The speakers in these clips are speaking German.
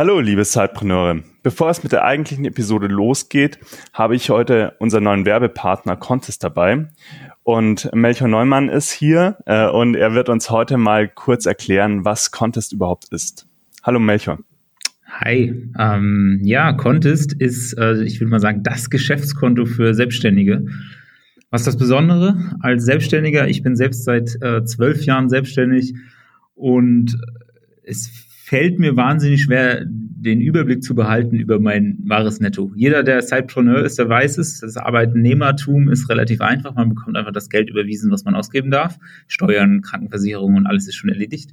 Hallo, liebe Zeitpreneure. Bevor es mit der eigentlichen Episode losgeht, habe ich heute unseren neuen Werbepartner Contest dabei. Und Melchior Neumann ist hier äh, und er wird uns heute mal kurz erklären, was Contest überhaupt ist. Hallo Melchior. Hi, ähm, ja, Contest ist, äh, ich würde mal sagen, das Geschäftskonto für Selbstständige. Was ist das Besondere? Als Selbstständiger, ich bin selbst seit äh, zwölf Jahren selbstständig und es fällt mir wahnsinnig schwer, den Überblick zu behalten über mein wahres Netto. Jeder, der Sidepreneur ist, der weiß es. Das Arbeitnehmertum ist relativ einfach. Man bekommt einfach das Geld überwiesen, was man ausgeben darf. Steuern, Krankenversicherung und alles ist schon erledigt.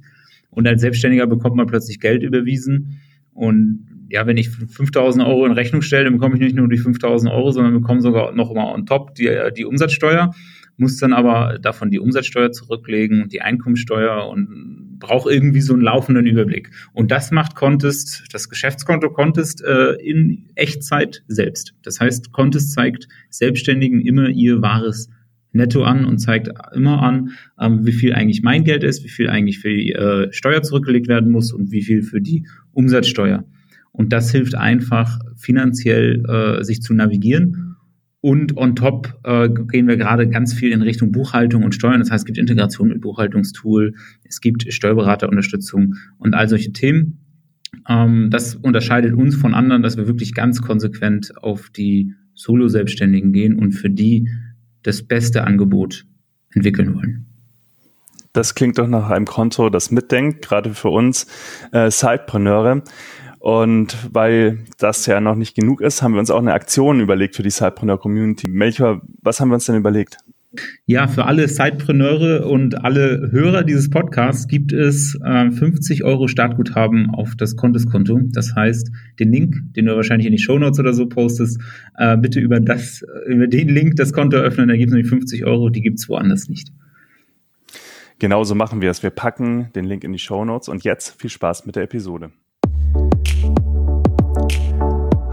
Und als Selbstständiger bekommt man plötzlich Geld überwiesen. Und ja, wenn ich 5000 Euro in Rechnung stelle, dann bekomme ich nicht nur die 5000 Euro, sondern bekomme sogar noch mal on top die, die Umsatzsteuer muss dann aber davon die Umsatzsteuer zurücklegen und die Einkommensteuer und braucht irgendwie so einen laufenden Überblick. Und das macht Contest, das Geschäftskonto Contest äh, in Echtzeit selbst. Das heißt, Contest zeigt Selbstständigen immer ihr wahres Netto an und zeigt immer an, ähm, wie viel eigentlich mein Geld ist, wie viel eigentlich für die äh, Steuer zurückgelegt werden muss und wie viel für die Umsatzsteuer. Und das hilft einfach finanziell äh, sich zu navigieren und on top äh, gehen wir gerade ganz viel in Richtung Buchhaltung und Steuern. Das heißt, es gibt Integration mit Buchhaltungstool, es gibt Steuerberaterunterstützung und all solche Themen. Ähm, das unterscheidet uns von anderen, dass wir wirklich ganz konsequent auf die Solo-Selbstständigen gehen und für die das beste Angebot entwickeln wollen. Das klingt doch nach einem Konto, das mitdenkt, gerade für uns äh, Sidepreneure. Und weil das ja noch nicht genug ist, haben wir uns auch eine Aktion überlegt für die Sidepreneur Community. Melchior, was haben wir uns denn überlegt? Ja, für alle Sidepreneure und alle Hörer dieses Podcasts gibt es äh, 50 Euro Startguthaben auf das Konteskonto. Das heißt, den Link, den du wahrscheinlich in die Shownotes oder so postest, äh, bitte über das, über den Link das Konto öffnen. Da gibt es nämlich 50 Euro, die gibt es woanders nicht. Genauso machen wir es. Wir packen den Link in die Shownotes und jetzt viel Spaß mit der Episode.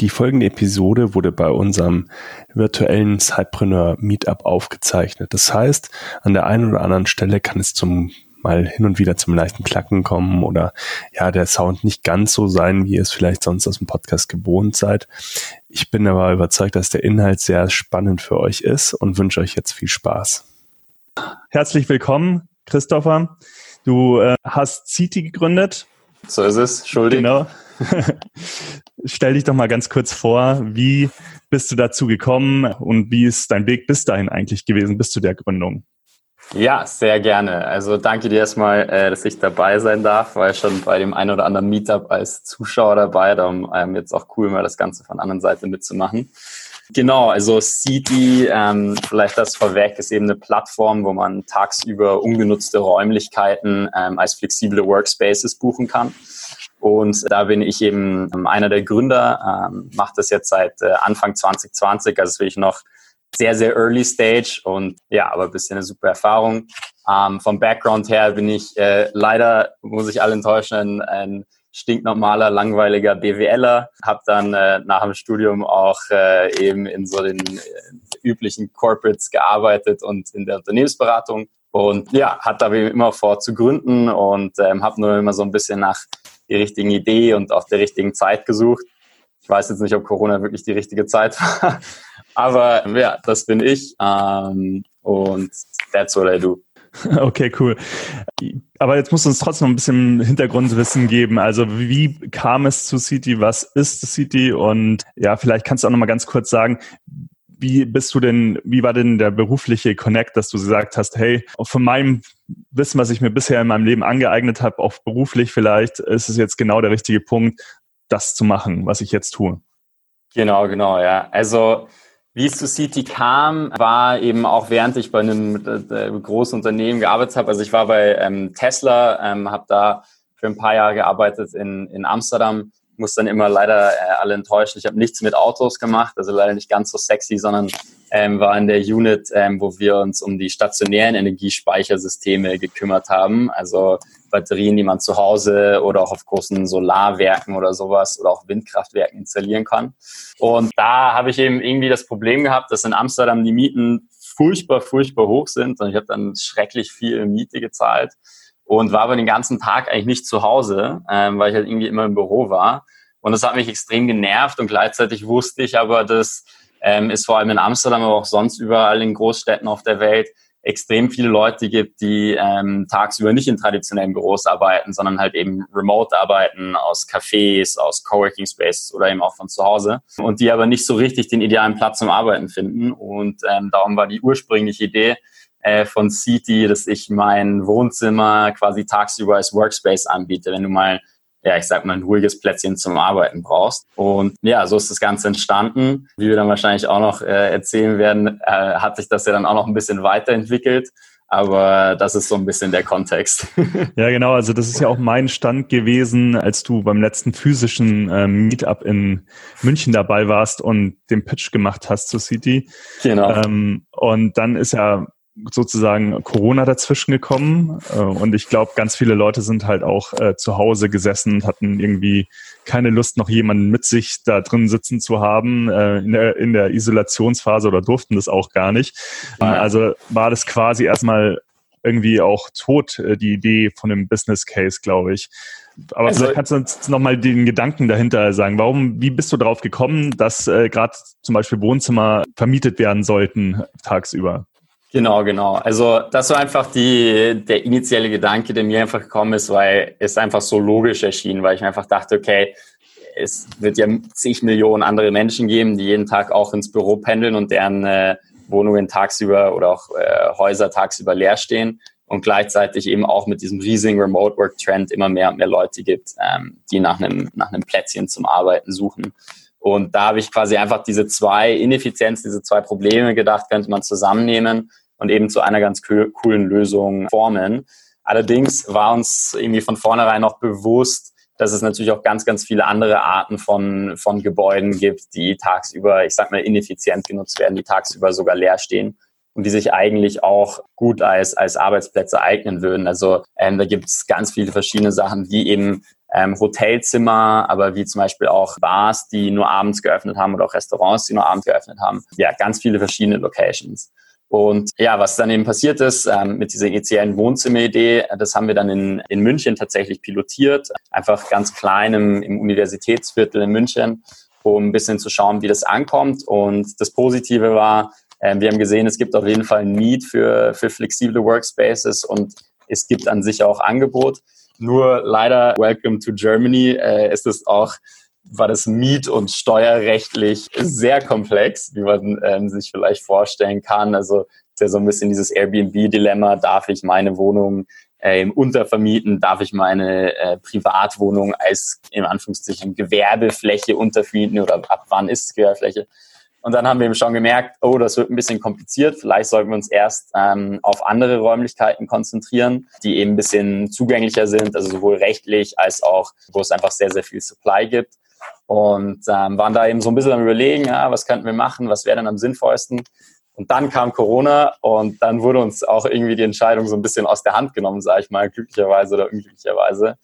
Die folgende Episode wurde bei unserem virtuellen Sidepreneur Meetup aufgezeichnet. Das heißt, an der einen oder anderen Stelle kann es zum mal hin und wieder zum leichten Klacken kommen oder ja, der Sound nicht ganz so sein, wie ihr es vielleicht sonst aus dem Podcast gewohnt seid. Ich bin aber überzeugt, dass der Inhalt sehr spannend für euch ist und wünsche euch jetzt viel Spaß. Herzlich willkommen, Christopher. Du äh, hast Citi gegründet. So ist es, schuldig. Genau. Stell dich doch mal ganz kurz vor, wie bist du dazu gekommen und wie ist dein Weg bis dahin eigentlich gewesen, bis zu der Gründung? Ja, sehr gerne. Also danke dir erstmal, äh, dass ich dabei sein darf, weil schon bei dem einen oder anderen Meetup als Zuschauer dabei, darum ähm, jetzt auch cool, mal das Ganze von der anderen Seite mitzumachen. Genau, also City, ähm, vielleicht das vorweg, ist eben eine Plattform, wo man tagsüber ungenutzte Räumlichkeiten ähm, als flexible Workspaces buchen kann. Und da bin ich eben ähm, einer der Gründer, ähm, mache das jetzt seit äh, Anfang 2020, also wirklich noch sehr, sehr early stage und ja, aber bisher eine super Erfahrung. Ähm, vom Background her bin ich äh, leider, muss ich alle enttäuschen, ein, ein stinknormaler, langweiliger BWLer. Habe dann äh, nach dem Studium auch äh, eben in so den äh, üblichen Corporates gearbeitet und in der Unternehmensberatung. Und ja, hat da immer vor zu gründen und ähm, habe nur immer so ein bisschen nach die richtigen Idee und auch der richtigen Zeit gesucht. Ich weiß jetzt nicht, ob Corona wirklich die richtige Zeit war, aber ja, das bin ich ähm, und that's what I do. Okay, cool. Aber jetzt musst du uns trotzdem ein bisschen Hintergrundwissen geben. Also wie kam es zu City? Was ist City? Und ja, vielleicht kannst du auch noch mal ganz kurz sagen, wie bist du denn, wie war denn der berufliche Connect, dass du gesagt hast, hey, von meinem Wissen, was ich mir bisher in meinem Leben angeeignet habe, auch beruflich vielleicht, ist es jetzt genau der richtige Punkt, das zu machen, was ich jetzt tue. Genau, genau, ja. Also wie es zu City kam, war eben auch während ich bei einem äh, großen Unternehmen gearbeitet habe. Also ich war bei ähm, Tesla, ähm, habe da für ein paar Jahre gearbeitet in, in Amsterdam muss dann immer leider äh, alle enttäuschen. Ich habe nichts mit Autos gemacht, also leider nicht ganz so sexy, sondern ähm, war in der Unit, ähm, wo wir uns um die stationären Energiespeichersysteme gekümmert haben. Also Batterien, die man zu Hause oder auch auf großen Solarwerken oder sowas oder auch Windkraftwerken installieren kann. Und da habe ich eben irgendwie das Problem gehabt, dass in Amsterdam die Mieten furchtbar, furchtbar hoch sind. Und ich habe dann schrecklich viel Miete gezahlt und war aber den ganzen Tag eigentlich nicht zu Hause, ähm, weil ich halt irgendwie immer im Büro war. Und das hat mich extrem genervt und gleichzeitig wusste ich aber, dass ähm, es vor allem in Amsterdam, aber auch sonst überall in Großstädten auf der Welt extrem viele Leute gibt, die ähm, tagsüber nicht in traditionellen Büros arbeiten, sondern halt eben remote arbeiten aus Cafés, aus Coworking Spaces oder eben auch von zu Hause und die aber nicht so richtig den idealen Platz zum Arbeiten finden. Und ähm, darum war die ursprüngliche Idee, äh, von City, dass ich mein Wohnzimmer quasi tagsüber als Workspace anbiete, wenn du mal, ja, ich sag mal, ein ruhiges Plätzchen zum Arbeiten brauchst. Und ja, so ist das Ganze entstanden. Wie wir dann wahrscheinlich auch noch äh, erzählen werden, äh, hat sich das ja dann auch noch ein bisschen weiterentwickelt. Aber das ist so ein bisschen der Kontext. ja, genau. Also das ist ja auch mein Stand gewesen, als du beim letzten physischen ähm, Meetup in München dabei warst und den Pitch gemacht hast zu City. Genau. Ähm, und dann ist ja sozusagen Corona dazwischen gekommen äh, und ich glaube, ganz viele Leute sind halt auch äh, zu Hause gesessen und hatten irgendwie keine Lust, noch jemanden mit sich da drin sitzen zu haben äh, in, der, in der Isolationsphase oder durften das auch gar nicht. Ja. Also war das quasi erstmal irgendwie auch tot, äh, die Idee von dem Business Case, glaube ich. Aber also, vielleicht kannst du uns nochmal den Gedanken dahinter sagen. Warum, wie bist du darauf gekommen, dass äh, gerade zum Beispiel Wohnzimmer vermietet werden sollten tagsüber? Genau, genau. Also das war einfach die, der initiale Gedanke, der mir einfach gekommen ist, weil es einfach so logisch erschien, weil ich einfach dachte, okay, es wird ja zig Millionen andere Menschen geben, die jeden Tag auch ins Büro pendeln und deren äh, Wohnungen tagsüber oder auch äh, Häuser tagsüber leer stehen und gleichzeitig eben auch mit diesem riesigen Remote Work Trend immer mehr und mehr Leute gibt, ähm, die nach einem, nach einem Plätzchen zum Arbeiten suchen. Und da habe ich quasi einfach diese zwei Ineffizienzen, diese zwei Probleme gedacht, könnte man zusammennehmen und eben zu einer ganz coolen Lösung formen. Allerdings war uns irgendwie von vornherein noch bewusst, dass es natürlich auch ganz, ganz viele andere Arten von, von Gebäuden gibt, die tagsüber, ich sag mal, ineffizient genutzt werden, die tagsüber sogar leer stehen und die sich eigentlich auch gut als, als Arbeitsplätze eignen würden. Also ähm, da gibt es ganz viele verschiedene Sachen, wie eben ähm, Hotelzimmer, aber wie zum Beispiel auch Bars, die nur abends geöffnet haben oder auch Restaurants, die nur abends geöffnet haben. Ja, ganz viele verschiedene Locations. Und ja, was dann eben passiert ist ähm, mit dieser initialen Wohnzimmeridee, das haben wir dann in, in München tatsächlich pilotiert, einfach ganz klein im, im Universitätsviertel in München, um ein bisschen zu schauen, wie das ankommt. Und das Positive war, äh, wir haben gesehen, es gibt auf jeden Fall ein Need für, für flexible Workspaces und es gibt an sich auch Angebot. Nur leider, welcome to Germany, äh, ist es auch war das miet- und steuerrechtlich sehr komplex, wie man ähm, sich vielleicht vorstellen kann. Also ist ja so ein bisschen dieses Airbnb-Dilemma, darf ich meine Wohnung äh, untervermieten, darf ich meine äh, Privatwohnung als in Anführungszeichen Gewerbefläche untervermieten oder ab wann ist es Gewerbefläche? Und dann haben wir eben schon gemerkt, oh, das wird ein bisschen kompliziert. Vielleicht sollten wir uns erst ähm, auf andere Räumlichkeiten konzentrieren, die eben ein bisschen zugänglicher sind, also sowohl rechtlich als auch, wo es einfach sehr, sehr viel Supply gibt und ähm, waren da eben so ein bisschen am Überlegen, ja, was könnten wir machen, was wäre denn am sinnvollsten. Und dann kam Corona und dann wurde uns auch irgendwie die Entscheidung so ein bisschen aus der Hand genommen, sage ich mal, glücklicherweise oder unglücklicherweise.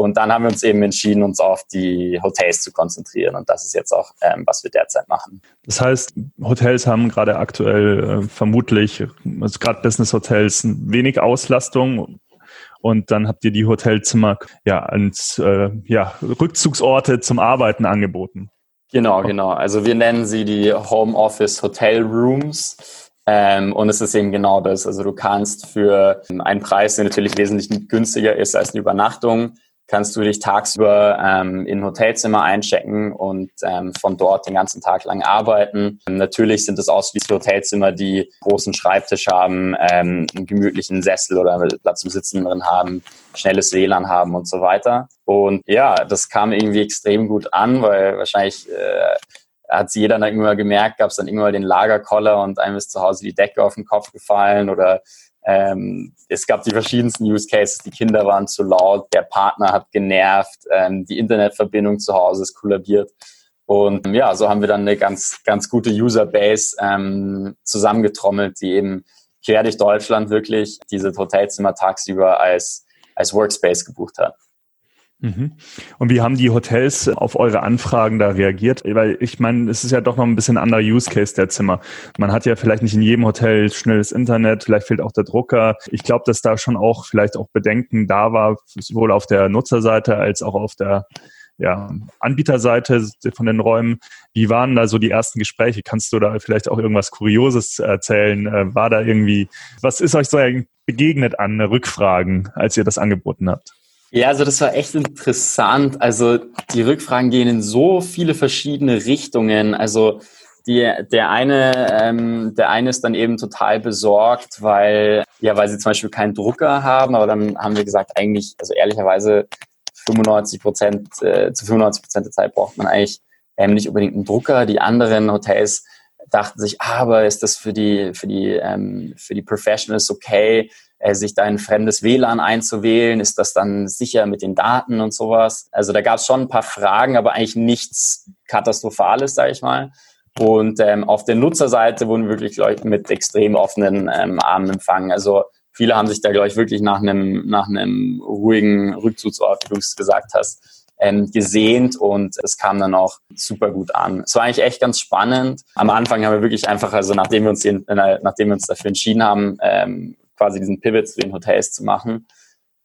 Und dann haben wir uns eben entschieden, uns auf die Hotels zu konzentrieren. Und das ist jetzt auch, ähm, was wir derzeit machen. Das heißt, Hotels haben gerade aktuell äh, vermutlich, also gerade Business Hotels, wenig Auslastung und dann habt ihr die Hotelzimmer ja als äh, ja, Rückzugsorte zum Arbeiten angeboten. Genau, genau. Also wir nennen sie die Home Office Hotel Rooms. Ähm, und es ist eben genau das. Also du kannst für einen Preis, der natürlich wesentlich günstiger ist als eine Übernachtung, kannst du dich tagsüber ähm, in Hotelzimmer einchecken und ähm, von dort den ganzen Tag lang arbeiten. Natürlich sind es ausschließlich Hotelzimmer, die großen Schreibtisch haben, ähm, einen gemütlichen Sessel oder Platz zum Sitzen drin haben, schnelles WLAN haben und so weiter. Und ja, das kam irgendwie extrem gut an, weil wahrscheinlich äh, hat jeder dann irgendwann gemerkt, gab es dann irgendwann den Lagerkoller und einem ist zu Hause die Decke auf den Kopf gefallen oder Ähm, es gab die verschiedensten Use Cases. Die Kinder waren zu laut, der Partner hat genervt, ähm, die Internetverbindung zu Hause ist kollabiert. Und ja, so haben wir dann eine ganz, ganz gute Userbase ähm, zusammengetrommelt, die eben quer durch Deutschland wirklich diese Hotelzimmer tagsüber als, als Workspace gebucht hat. Mhm. Und wie haben die Hotels auf eure Anfragen da reagiert? Weil ich meine, es ist ja doch noch ein bisschen anderer Use Case der Zimmer. Man hat ja vielleicht nicht in jedem Hotel schnelles Internet, vielleicht fehlt auch der Drucker. Ich glaube, dass da schon auch vielleicht auch Bedenken da war, sowohl auf der Nutzerseite als auch auf der ja, Anbieterseite von den Räumen. Wie waren da so die ersten Gespräche? Kannst du da vielleicht auch irgendwas Kurioses erzählen? Äh, war da irgendwie, was ist euch so begegnet an Rückfragen, als ihr das angeboten habt? Ja, also das war echt interessant. Also die Rückfragen gehen in so viele verschiedene Richtungen. Also die, der eine, ähm, der eine ist dann eben total besorgt, weil ja, weil sie zum Beispiel keinen Drucker haben. Aber dann haben wir gesagt, eigentlich, also ehrlicherweise 95 Prozent, äh, zu 95 Prozent der Zeit braucht man eigentlich ähm, nicht unbedingt einen Drucker. Die anderen Hotels dachten sich, ah, aber ist das für die, für die, ähm, für die Professionals okay? Äh, sich da ein fremdes WLAN einzuwählen? Ist das dann sicher mit den Daten und sowas? Also da gab es schon ein paar Fragen, aber eigentlich nichts Katastrophales, sage ich mal. Und ähm, auf der Nutzerseite wurden wirklich Leute mit extrem offenen ähm, Armen empfangen. Also viele haben sich da, glaube ich, wirklich nach einem, nach einem ruhigen Rückzugsort, wie du es gesagt hast, ähm, gesehnt und es kam dann auch super gut an. Es war eigentlich echt ganz spannend. Am Anfang haben wir wirklich einfach, also nachdem wir uns, die, nachdem wir uns dafür entschieden haben, ähm, quasi diesen Pivot zu den Hotels zu machen,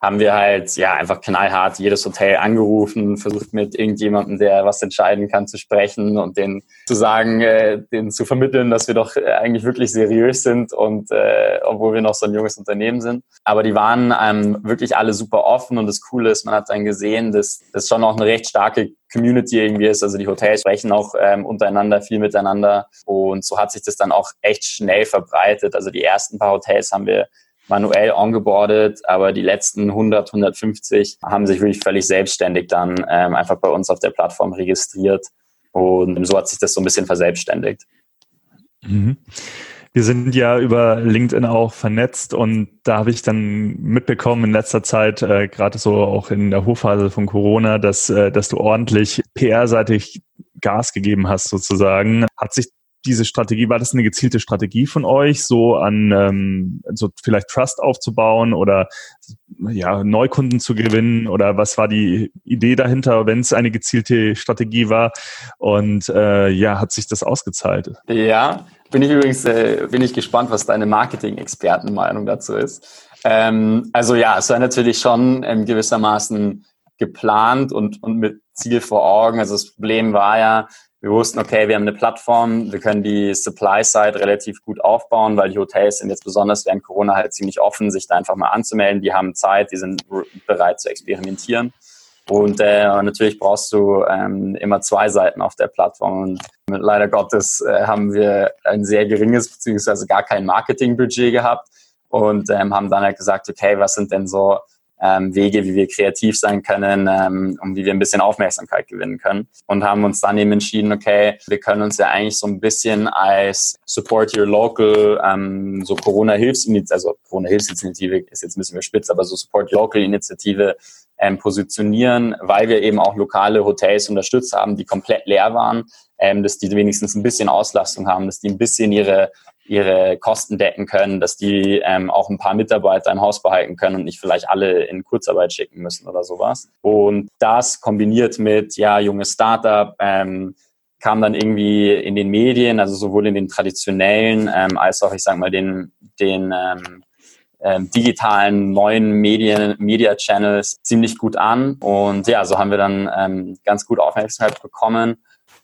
haben wir halt ja einfach knallhart jedes Hotel angerufen, versucht mit irgendjemandem, der was entscheiden kann, zu sprechen und den zu sagen, äh, den zu vermitteln, dass wir doch äh, eigentlich wirklich seriös sind und äh, obwohl wir noch so ein junges Unternehmen sind. Aber die waren ähm, wirklich alle super offen und das Coole ist, man hat dann gesehen, dass das schon auch eine recht starke Community irgendwie ist. Also die Hotels sprechen auch ähm, untereinander viel miteinander und so hat sich das dann auch echt schnell verbreitet. Also die ersten paar Hotels haben wir manuell ongeboardet, aber die letzten 100, 150 haben sich wirklich völlig selbstständig dann ähm, einfach bei uns auf der Plattform registriert und so hat sich das so ein bisschen verselbstständigt. Mhm. Wir sind ja über LinkedIn auch vernetzt und da habe ich dann mitbekommen in letzter Zeit, äh, gerade so auch in der Hochphase von Corona, dass, äh, dass du ordentlich PR-seitig Gas gegeben hast sozusagen. Hat sich diese Strategie, war das eine gezielte Strategie von euch, so an ähm, so vielleicht Trust aufzubauen oder ja, Neukunden zu gewinnen oder was war die Idee dahinter, wenn es eine gezielte Strategie war und äh, ja, hat sich das ausgezahlt? Ja, bin ich übrigens äh, bin ich gespannt, was deine Marketing-Expertenmeinung dazu ist. Ähm, also ja, es war natürlich schon ähm, gewissermaßen geplant und, und mit Ziel vor Augen. Also das Problem war ja, wir wussten, okay, wir haben eine Plattform, wir können die Supply-Side relativ gut aufbauen, weil die Hotels sind jetzt besonders während Corona halt ziemlich offen, sich da einfach mal anzumelden. Die haben Zeit, die sind bereit zu experimentieren. Und äh, natürlich brauchst du ähm, immer zwei Seiten auf der Plattform. Und leider Gottes äh, haben wir ein sehr geringes beziehungsweise gar kein Marketingbudget gehabt und ähm, haben dann halt gesagt, okay, was sind denn so ähm, Wege, wie wir kreativ sein können ähm, und wie wir ein bisschen Aufmerksamkeit gewinnen können. Und haben uns dann eben entschieden, okay, wir können uns ja eigentlich so ein bisschen als Support Your Local, ähm, so Corona-Hilfsinitiative, also Corona-Hilfsinitiative ist jetzt ein bisschen überspitzt, aber so Support Your Local-Initiative ähm, positionieren, weil wir eben auch lokale Hotels unterstützt haben, die komplett leer waren, ähm, dass die wenigstens ein bisschen Auslastung haben, dass die ein bisschen ihre ihre Kosten decken können, dass die ähm, auch ein paar Mitarbeiter im Haus behalten können und nicht vielleicht alle in Kurzarbeit schicken müssen oder sowas. Und das kombiniert mit, ja, junges Startup, ähm, kam dann irgendwie in den Medien, also sowohl in den traditionellen ähm, als auch, ich sag mal, den, den ähm, ähm, digitalen neuen Medien, Media Channels ziemlich gut an. Und ja, so haben wir dann ähm, ganz gut Aufmerksamkeit bekommen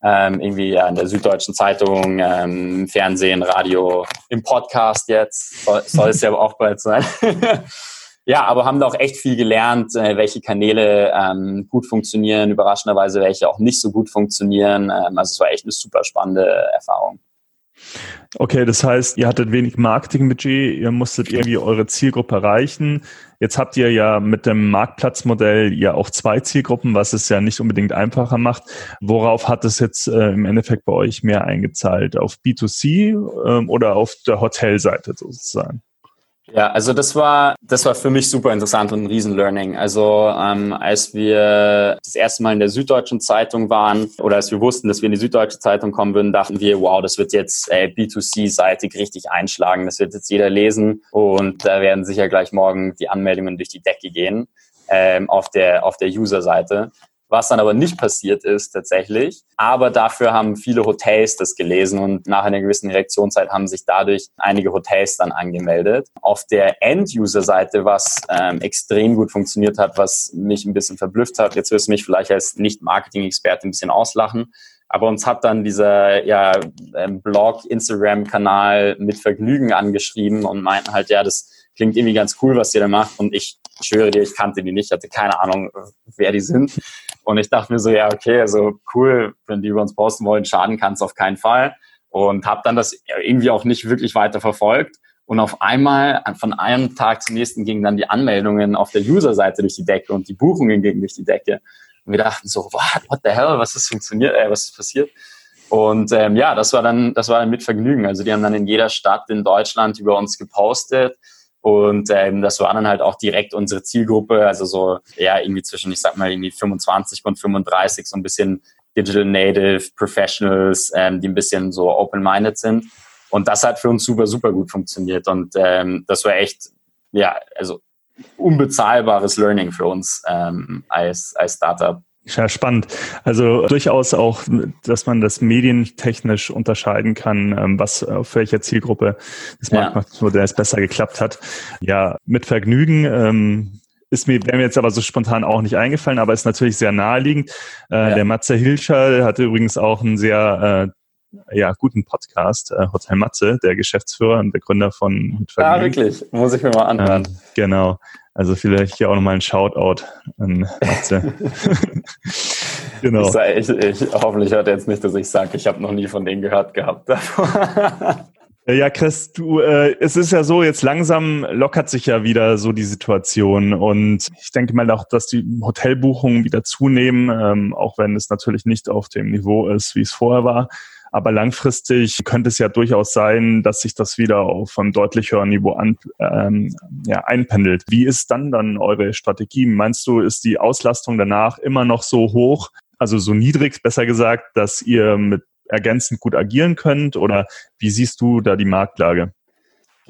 ähm, irgendwie ja, in der Süddeutschen Zeitung, ähm, Fernsehen, Radio, im Podcast jetzt, soll, soll es ja auch bald sein. ja, aber haben da auch echt viel gelernt, äh, welche Kanäle ähm, gut funktionieren, überraschenderweise welche auch nicht so gut funktionieren. Ähm, also es war echt eine super spannende Erfahrung. Okay, das heißt, ihr hattet wenig Marketingbudget, ihr musstet irgendwie eure Zielgruppe erreichen. Jetzt habt ihr ja mit dem Marktplatzmodell ja auch zwei Zielgruppen, was es ja nicht unbedingt einfacher macht. Worauf hat es jetzt äh, im Endeffekt bei euch mehr eingezahlt? Auf B2C ähm, oder auf der Hotelseite sozusagen? Ja, also das war, das war für mich super interessant und ein Riesen-Learning. Also ähm, als wir das erste Mal in der Süddeutschen Zeitung waren oder als wir wussten, dass wir in die Süddeutsche Zeitung kommen würden, dachten wir, wow, das wird jetzt äh, B2C-seitig richtig einschlagen. Das wird jetzt jeder lesen und da werden sicher gleich morgen die Anmeldungen durch die Decke gehen ähm, auf der, auf der User-Seite was dann aber nicht passiert ist tatsächlich. Aber dafür haben viele Hotels das gelesen und nach einer gewissen Reaktionszeit haben sich dadurch einige Hotels dann angemeldet. Auf der End-User-Seite, was ähm, extrem gut funktioniert hat, was mich ein bisschen verblüfft hat, jetzt wirst du mich vielleicht als Nicht-Marketing-Experte ein bisschen auslachen, aber uns hat dann dieser ja, ähm, Blog, Instagram-Kanal mit Vergnügen angeschrieben und meinten halt, ja, das klingt irgendwie ganz cool, was ihr da macht. Und ich schwöre dir, ich kannte die nicht, hatte keine Ahnung, wer die sind. Und ich dachte mir so, ja, okay, also cool, wenn die über uns posten wollen, schaden kann es auf keinen Fall. Und habe dann das irgendwie auch nicht wirklich weiter verfolgt. Und auf einmal, von einem Tag zum nächsten, gingen dann die Anmeldungen auf der User-Seite durch die Decke und die Buchungen gingen durch die Decke. Und wir dachten so, what, what the hell, was ist funktioniert, äh, was ist passiert? Und ähm, ja, das war dann, das war dann mit Vergnügen. Also die haben dann in jeder Stadt in Deutschland über uns gepostet. Und ähm, das war dann halt auch direkt unsere Zielgruppe, also so ja irgendwie zwischen, ich sag mal, irgendwie 25 und 35, so ein bisschen Digital Native Professionals, ähm, die ein bisschen so open-minded sind. Und das hat für uns super, super gut funktioniert. Und ähm, das war echt, ja, also unbezahlbares Learning für uns ähm, als, als Startup. Ja, spannend. Also durchaus auch, dass man das medientechnisch unterscheiden kann, ähm, was auf welcher Zielgruppe des Marktmachtmodells ja. besser geklappt hat. Ja, mit Vergnügen. Ähm, ist mir, wäre mir jetzt aber so spontan auch nicht eingefallen, aber ist natürlich sehr naheliegend. Äh, ja. Der Matze Hilscher hatte übrigens auch einen sehr äh, ja, guten Podcast, äh, Hotel Matze, der Geschäftsführer und der Gründer von. Ah, wirklich? Muss ich mir mal anhören. Ähm, genau. Also vielleicht hier auch nochmal ein Shoutout an Matze. genau. Ich, ich, ich, hoffentlich hört er jetzt nicht, dass ich sage, ich habe noch nie von denen gehört gehabt. ja, Chris, du, äh, es ist ja so, jetzt langsam lockert sich ja wieder so die Situation und ich denke mal auch, dass die Hotelbuchungen wieder zunehmen, ähm, auch wenn es natürlich nicht auf dem Niveau ist, wie es vorher war. Aber langfristig könnte es ja durchaus sein, dass sich das wieder auf einem deutlich höheren Niveau an, ähm, ja, einpendelt. Wie ist dann dann eure Strategie? Meinst du, ist die Auslastung danach immer noch so hoch, also so niedrig, besser gesagt, dass ihr mit ergänzend gut agieren könnt? Oder wie siehst du da die Marktlage?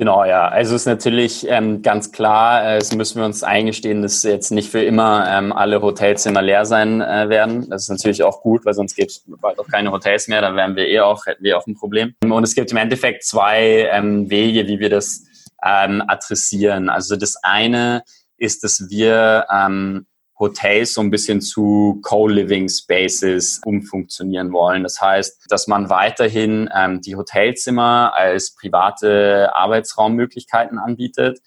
Genau, ja. Also es ist natürlich ähm, ganz klar, äh, es müssen wir uns eingestehen, dass jetzt nicht für immer ähm, alle Hotelzimmer leer sein äh, werden. Das ist natürlich auch gut, weil sonst gäbe es bald auch keine Hotels mehr. Dann wären wir eh auch, hätten wir auch ein Problem. Und es gibt im Endeffekt zwei ähm, Wege, wie wir das ähm, adressieren. Also das eine ist, dass wir ähm, Hotels so ein bisschen zu Co-Living Spaces umfunktionieren wollen. Das heißt, dass man weiterhin ähm, die Hotelzimmer als private Arbeitsraummöglichkeiten anbietet.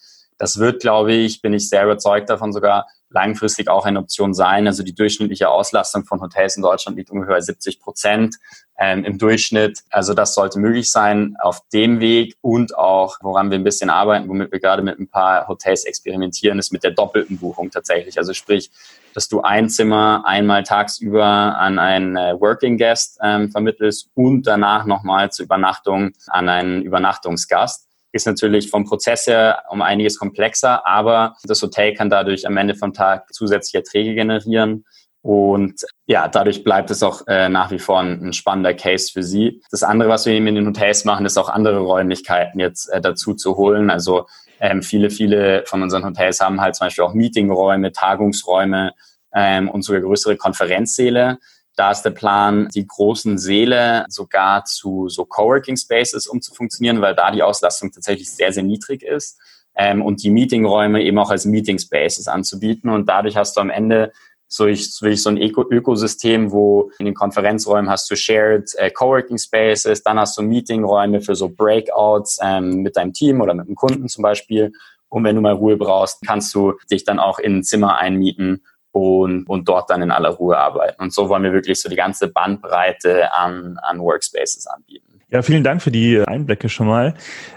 Das wird, glaube ich, bin ich sehr überzeugt davon sogar, langfristig auch eine Option sein. Also die durchschnittliche Auslastung von Hotels in Deutschland liegt ungefähr 70 Prozent ähm, im Durchschnitt. Also das sollte möglich sein auf dem Weg und auch, woran wir ein bisschen arbeiten, womit wir gerade mit ein paar Hotels experimentieren, ist mit der doppelten Buchung tatsächlich. Also sprich, dass du ein Zimmer einmal tagsüber an einen äh, Working Guest ähm, vermittelst und danach nochmal zur Übernachtung an einen Übernachtungsgast ist natürlich vom Prozess her um einiges komplexer, aber das Hotel kann dadurch am Ende vom Tag zusätzliche Erträge generieren. Und ja, dadurch bleibt es auch äh, nach wie vor ein, ein, spannender Case für Sie. Das andere, was wir eben in den Hotels machen, ist auch andere Räumlichkeiten jetzt äh, dazu zu holen. Also ähm, viele, viele von unseren Hotels haben halt zum Beispiel auch Meetingräume, Tagungsräume ähm, und sogar größere Konferenzsäle. Da ist der Plan, die großen Säle sogar zu so Coworking Spaces umzufunktionieren, weil da die Auslastung tatsächlich sehr, sehr niedrig ist. Ähm, und die Meetingräume eben auch als Meeting Spaces anzubieten. Und dadurch hast du am Ende so ich, so ich so ein Öko Ökosystem, wo in den Konferenzräumen hast du Shared äh, Coworking Spaces, dann hast du Meetingräume für so Breakouts ähm, mit deinem Team oder mit einem Kunden zum Beispiel. Und wenn du mal Ruhe brauchst, kannst du dich dann auch in ein Zimmer einmieten und, und dort dann in aller Ruhe arbeiten. Und so wollen wir wirklich so die ganze Bandbreite an, an Workspaces anbieten. Ja, vielen Dank für die Einblicke schon mal.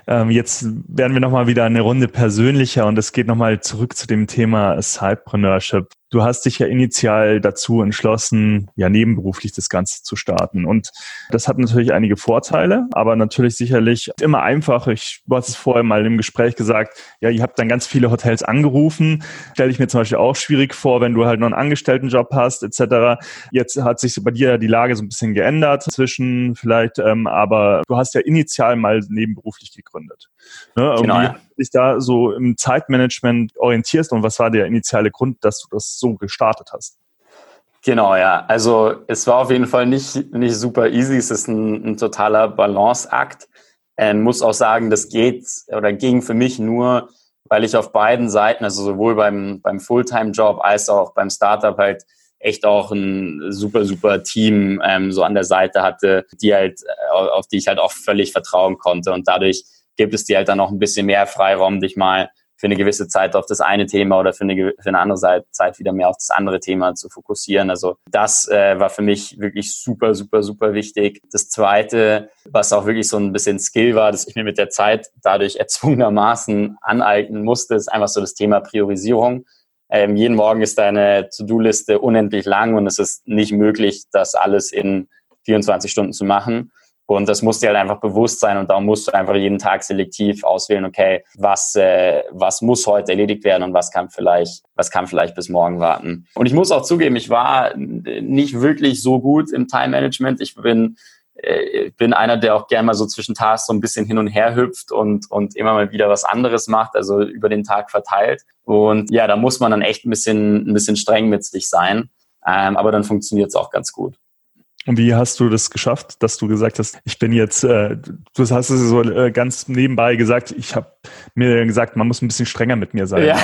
Ähm, jetzt werden wir nochmal wieder eine Runde persönlicher und es geht nochmal zurück zu dem Thema Sidepreneurship. Du hast dich ja initial dazu entschlossen, ja nebenberuflich das Ganze zu starten. Und das hat natürlich einige Vorteile, aber natürlich sicherlich immer einfach. Ich, du hast es vorher mal im Gespräch gesagt, ja, ihr habt dann ganz viele Hotels angerufen. Stelle ich mir zum Beispiel auch schwierig vor, wenn du halt noch einen Angestelltenjob hast, etc. Jetzt hat sich bei dir die Lage so ein bisschen geändert zwischen vielleicht, ähm, aber du hast ja initial mal nebenberuflich gegründet. Ne? Genau, ja. dich da so im Zeitmanagement orientierst und was war der initiale Grund, dass du das so gestartet hast? Genau, ja. Also es war auf jeden Fall nicht, nicht super easy. Es ist ein, ein totaler Balanceakt. Ähm, muss auch sagen, das geht oder ging für mich nur, weil ich auf beiden Seiten, also sowohl beim, beim Fulltime-Job als auch beim Startup halt echt auch ein super, super Team ähm, so an der Seite hatte, die halt, äh, auf die ich halt auch völlig vertrauen konnte. Und dadurch gibt es dir halt dann noch ein bisschen mehr Freiraum, dich mal für eine gewisse Zeit auf das eine Thema oder für eine, für eine andere Zeit wieder mehr auf das andere Thema zu fokussieren. Also das äh, war für mich wirklich super, super, super wichtig. Das Zweite, was auch wirklich so ein bisschen Skill war, dass ich mir mit der Zeit dadurch erzwungenermaßen aneignen musste, ist einfach so das Thema Priorisierung. Ähm, jeden Morgen ist deine To-Do-Liste unendlich lang und es ist nicht möglich, das alles in 24 Stunden zu machen. Und das muss dir halt einfach bewusst sein und darum musst du einfach jeden Tag selektiv auswählen, okay, was, äh, was muss heute erledigt werden und was kann vielleicht, was kann vielleicht bis morgen warten. Und ich muss auch zugeben, ich war nicht wirklich so gut im Time Management. Ich bin, äh, bin einer, der auch gerne mal so zwischen Tasks so ein bisschen hin und her hüpft und, und immer mal wieder was anderes macht, also über den Tag verteilt. Und ja, da muss man dann echt ein bisschen, ein bisschen streng mit sich sein. Ähm, aber dann funktioniert es auch ganz gut. Und wie hast du das geschafft, dass du gesagt hast, ich bin jetzt, äh, du hast es so äh, ganz nebenbei gesagt, ich habe mir gesagt, man muss ein bisschen strenger mit mir sein. Ja.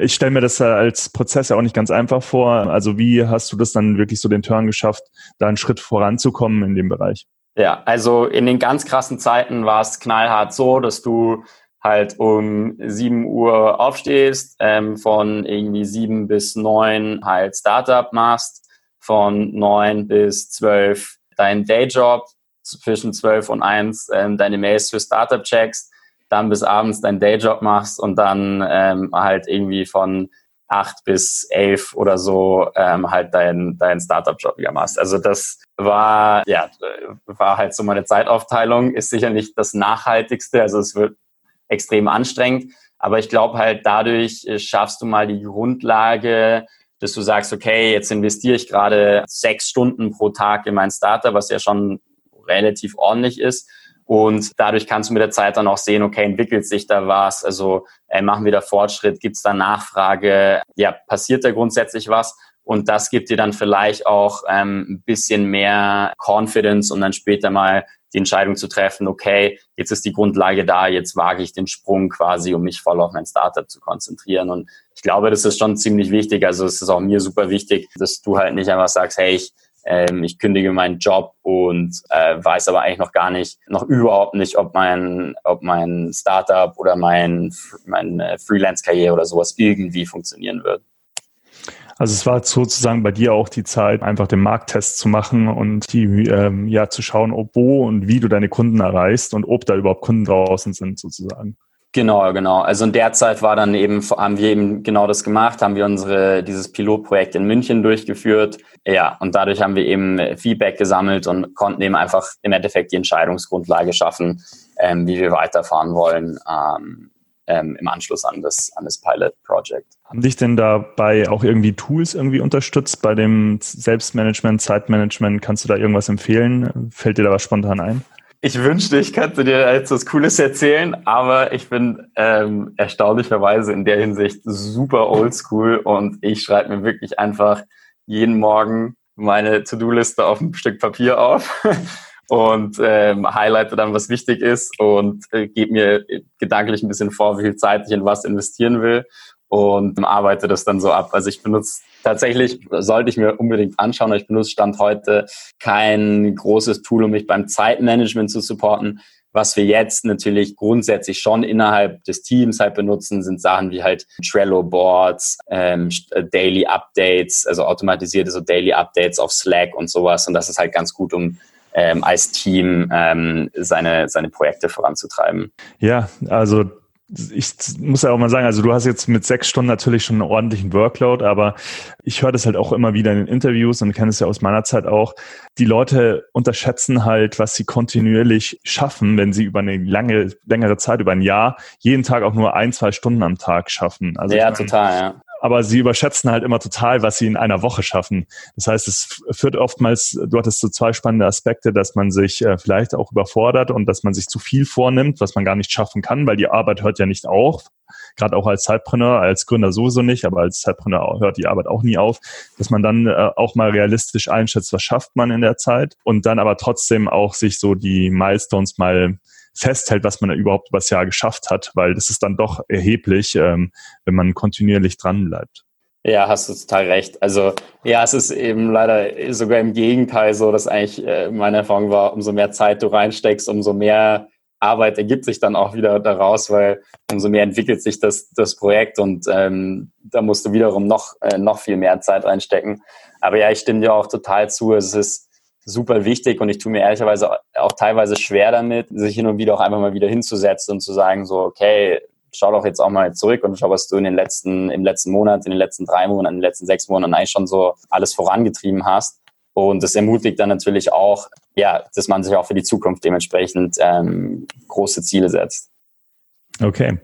ich stelle mir das als Prozess ja auch nicht ganz einfach vor. Also wie hast du das dann wirklich so den Turn geschafft, da einen Schritt voranzukommen in dem Bereich? Ja, also in den ganz krassen Zeiten war es knallhart so, dass du halt um 7 Uhr aufstehst, ähm, von irgendwie 7 bis 9 halt Startup machst, von neun bis zwölf. Deinen Dayjob, zwischen zwölf und eins ähm, deine Mails für Startup-Checks, dann bis abends deinen Dayjob machst und dann ähm, halt irgendwie von acht bis elf oder so ähm, halt deinen dein Startup-Job wieder machst. Also das war, ja, war halt so meine Zeitaufteilung, ist sicher nicht das Nachhaltigste, also es wird extrem anstrengend, aber ich glaube halt dadurch äh, schaffst du mal die Grundlage, dass du sagst, okay, jetzt investiere ich gerade sechs Stunden pro Tag in mein Starter, was ja schon relativ ordentlich ist. Und dadurch kannst du mit der Zeit dann auch sehen, okay, entwickelt sich da was? Also äh, machen wir da Fortschritt? Gibt es da Nachfrage? Ja, passiert da grundsätzlich was? Und das gibt dir dann vielleicht auch ähm, ein bisschen mehr Confidence, um dann später mal die Entscheidung zu treffen, okay, jetzt ist die Grundlage da, jetzt wage ich den Sprung quasi, um mich voll auf mein Startup zu konzentrieren. Und ich glaube, das ist schon ziemlich wichtig. Also es ist auch mir super wichtig, dass du halt nicht einfach sagst, hey, ich, ähm, ich kündige meinen Job und äh, weiß aber eigentlich noch gar nicht, noch überhaupt nicht, ob mein, ob mein Startup oder mein, meine Freelance-Karriere oder sowas irgendwie funktionieren wird. Also es war sozusagen bei dir auch die Zeit, einfach den Markttest zu machen und die, ähm, ja, zu schauen, ob wo und wie du deine Kunden erreichst und ob da überhaupt Kunden draußen sind sozusagen. Genau, genau. Also in der Zeit war dann eben, haben wir eben genau das gemacht, haben wir unsere, dieses Pilotprojekt in München durchgeführt. Ja, und dadurch haben wir eben Feedback gesammelt und konnten eben einfach im Endeffekt die Entscheidungsgrundlage schaffen, ähm, wie wir weiterfahren wollen ähm, ähm, im Anschluss an das, an das Pilot Project. Haben dich denn dabei auch irgendwie Tools irgendwie unterstützt bei dem Selbstmanagement, Zeitmanagement? Kannst du da irgendwas empfehlen? Fällt dir da was spontan ein? Ich wünschte, ich könnte dir jetzt was Cooles erzählen, aber ich bin ähm, erstaunlicherweise in der Hinsicht super oldschool und ich schreibe mir wirklich einfach jeden Morgen meine To-Do-Liste auf ein Stück Papier auf und ähm, highlighte dann, was wichtig ist und äh, gebe mir gedanklich ein bisschen vor, wie viel Zeit ich in was investieren will und arbeite das dann so ab. Also ich benutze tatsächlich, sollte ich mir unbedingt anschauen, ich benutze Stand heute kein großes Tool, um mich beim Zeitmanagement zu supporten. Was wir jetzt natürlich grundsätzlich schon innerhalb des Teams halt benutzen, sind Sachen wie halt Trello-Boards, ähm, äh, Daily Updates, also automatisierte so Daily Updates auf Slack und sowas. Und das ist halt ganz gut, um ähm, als Team ähm, seine, seine Projekte voranzutreiben. Ja, also ich muss ja auch mal sagen, also du hast jetzt mit sechs Stunden natürlich schon einen ordentlichen Workload, aber ich höre das halt auch immer wieder in den Interviews und kenne es ja aus meiner Zeit auch. Die Leute unterschätzen halt, was sie kontinuierlich schaffen, wenn sie über eine lange, längere Zeit, über ein Jahr, jeden Tag auch nur ein, zwei Stunden am Tag schaffen. Also ja, total, ja aber sie überschätzen halt immer total, was sie in einer Woche schaffen. Das heißt, es führt oftmals, du hattest so zwei spannende Aspekte, dass man sich äh, vielleicht auch überfordert und dass man sich zu viel vornimmt, was man gar nicht schaffen kann, weil die Arbeit hört ja nicht auf. Gerade auch als Zeitpreneur, als Gründer sowieso nicht, aber als Zeitpreneur hört die Arbeit auch nie auf, dass man dann äh, auch mal realistisch einschätzt, was schafft man in der Zeit und dann aber trotzdem auch sich so die Milestones mal festhält, was man da überhaupt übers Jahr geschafft hat, weil das ist dann doch erheblich, ähm, wenn man kontinuierlich dran bleibt. Ja, hast du total recht. Also ja, es ist eben leider sogar im Gegenteil so, dass eigentlich äh, meine Erfahrung war, umso mehr Zeit du reinsteckst, umso mehr Arbeit ergibt sich dann auch wieder daraus, weil umso mehr entwickelt sich das, das Projekt und ähm, da musst du wiederum noch, äh, noch viel mehr Zeit reinstecken. Aber ja, ich stimme dir auch total zu. Es ist super wichtig und ich tue mir ehrlicherweise auch teilweise schwer damit, sich hin und wieder auch einfach mal wieder hinzusetzen und zu sagen, so, okay, schau doch jetzt auch mal zurück und schau, was du in den letzten, im letzten Monat, in den letzten drei Monaten, in den letzten sechs Monaten eigentlich schon so alles vorangetrieben hast. Und das ermutigt dann natürlich auch, ja, dass man sich auch für die Zukunft dementsprechend ähm, große Ziele setzt. Okay.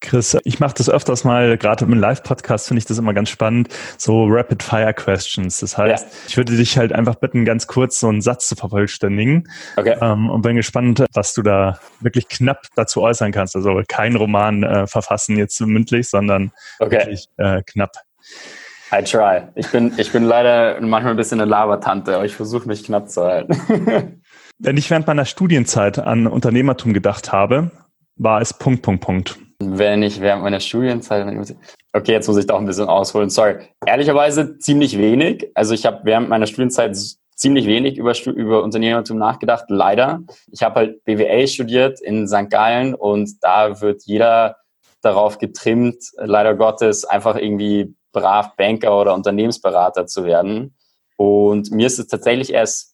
Chris, ich mache das öfters mal, gerade im Live-Podcast finde ich das immer ganz spannend, so Rapid-Fire-Questions. Das heißt, ja. ich würde dich halt einfach bitten, ganz kurz so einen Satz zu vervollständigen. Okay. Ähm, und bin gespannt, was du da wirklich knapp dazu äußern kannst. Also kein Roman äh, verfassen jetzt mündlich, sondern okay. wirklich äh, knapp. I try. Ich bin, ich bin leider manchmal ein bisschen eine Labertante, aber ich versuche mich knapp zu halten. Wenn ich während meiner Studienzeit an Unternehmertum gedacht habe, war es Punkt, Punkt, Punkt. Wenn ich während meiner Studienzeit, okay, jetzt muss ich doch ein bisschen ausholen, sorry. Ehrlicherweise ziemlich wenig. Also ich habe während meiner Studienzeit ziemlich wenig über, über Unternehmertum nachgedacht, leider. Ich habe halt BWA studiert in St. Gallen und da wird jeder darauf getrimmt, leider Gottes, einfach irgendwie brav Banker oder Unternehmensberater zu werden. Und mir ist es tatsächlich erst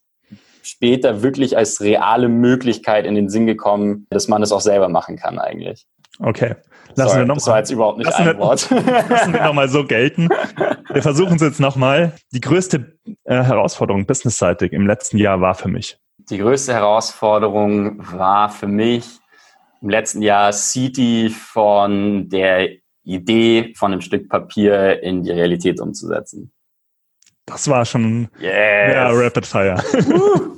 später wirklich als reale Möglichkeit in den Sinn gekommen, dass man es auch selber machen kann eigentlich. Okay. Lassen Sorry, wir noch das war jetzt überhaupt nicht ein Wort. Lassen wir nochmal so gelten. Wir versuchen es jetzt nochmal. Die größte äh, Herausforderung businessseitig im letzten Jahr war für mich. Die größte Herausforderung war für mich im letzten Jahr City von der Idee von einem Stück Papier in die Realität umzusetzen. Das war schon yes. ja, Rapid Fire.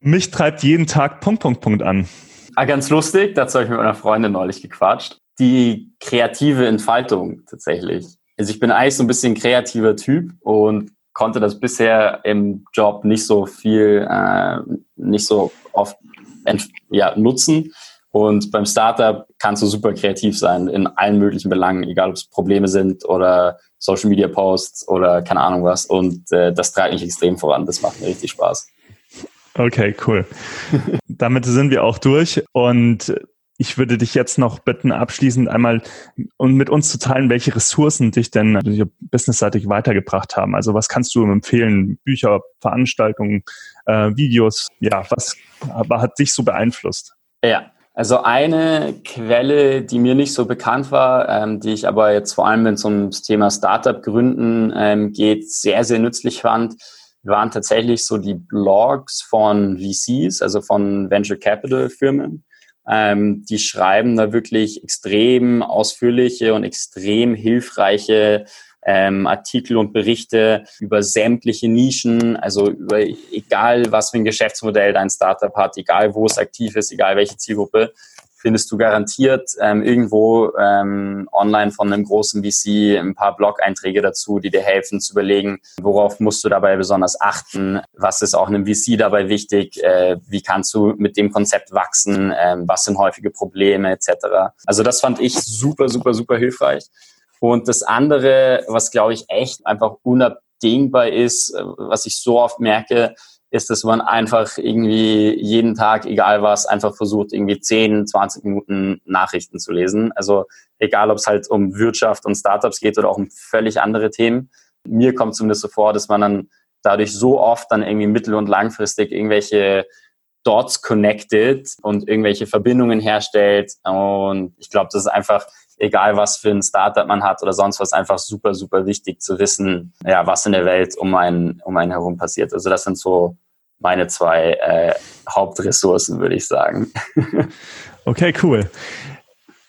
Mich treibt jeden Tag Punkt, Punkt, Punkt an. Ah, ganz lustig, dazu habe ich mit meiner Freundin neulich gequatscht. Die kreative Entfaltung tatsächlich. Also ich bin eigentlich so ein bisschen kreativer Typ und konnte das bisher im Job nicht so viel, äh, nicht so oft ja, nutzen. Und beim Startup kannst du super kreativ sein in allen möglichen Belangen, egal ob es Probleme sind oder Social Media Posts oder keine Ahnung was. Und äh, das treibt mich extrem voran. Das macht mir richtig Spaß. Okay, cool. Damit sind wir auch durch und ich würde dich jetzt noch bitten, abschließend einmal und mit uns zu teilen, welche Ressourcen dich denn businessseitig weitergebracht haben. Also was kannst du empfehlen? Bücher, Veranstaltungen, äh, Videos? Ja, was hat dich so beeinflusst? Ja, also eine Quelle, die mir nicht so bekannt war, ähm, die ich aber jetzt vor allem, wenn es ums Thema Startup gründen ähm, geht, sehr, sehr nützlich fand, waren tatsächlich so die Blogs von VCs, also von Venture Capital Firmen. Ähm, die schreiben da wirklich extrem ausführliche und extrem hilfreiche ähm, Artikel und Berichte über sämtliche Nischen, also über egal was für ein Geschäftsmodell dein Startup hat, egal wo es aktiv ist, egal welche Zielgruppe, findest du garantiert ähm, irgendwo ähm, online von einem großen VC ein paar Blog-Einträge dazu, die dir helfen zu überlegen, worauf musst du dabei besonders achten, was ist auch einem VC dabei wichtig, äh, wie kannst du mit dem Konzept wachsen, äh, was sind häufige Probleme etc. Also das fand ich super, super, super hilfreich. Und das andere, was glaube ich echt einfach unabdingbar ist, äh, was ich so oft merke, ist, dass man einfach irgendwie jeden Tag, egal was, einfach versucht, irgendwie 10, 20 Minuten Nachrichten zu lesen. Also egal, ob es halt um Wirtschaft und Startups geht oder auch um völlig andere Themen. Mir kommt zumindest so vor, dass man dann dadurch so oft dann irgendwie mittel- und langfristig irgendwelche Dots connected und irgendwelche Verbindungen herstellt. Und ich glaube, das ist einfach, egal was für ein Startup man hat oder sonst was, einfach super, super wichtig zu wissen, ja, was in der Welt um einen, um einen herum passiert. Also das sind so meine zwei äh, Hauptressourcen, würde ich sagen. okay, cool.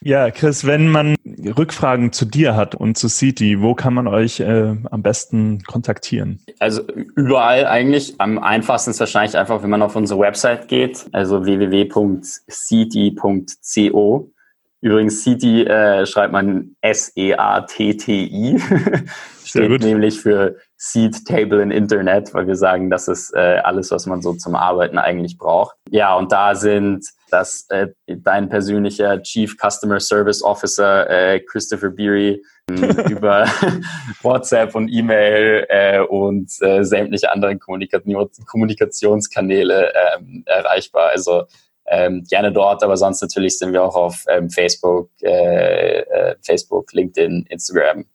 Ja, Chris, wenn man Rückfragen zu dir hat und zu City, wo kann man euch äh, am besten kontaktieren? Also überall eigentlich. Am einfachsten ist wahrscheinlich einfach, wenn man auf unsere Website geht, also www.city.co. Übrigens, City äh, schreibt man S-E-A-T-T-I. Steht nämlich für Seed Table in Internet, weil wir sagen, das ist äh, alles, was man so zum Arbeiten eigentlich braucht. Ja, und da sind das äh, dein persönlicher Chief Customer Service Officer äh, Christopher Beery äh, über WhatsApp und E-Mail äh, und äh, sämtliche anderen Kommunikation Kommunikationskanäle ähm, erreichbar. Also ähm, gerne dort, aber sonst natürlich sind wir auch auf ähm, Facebook, äh, äh, Facebook, LinkedIn, Instagram,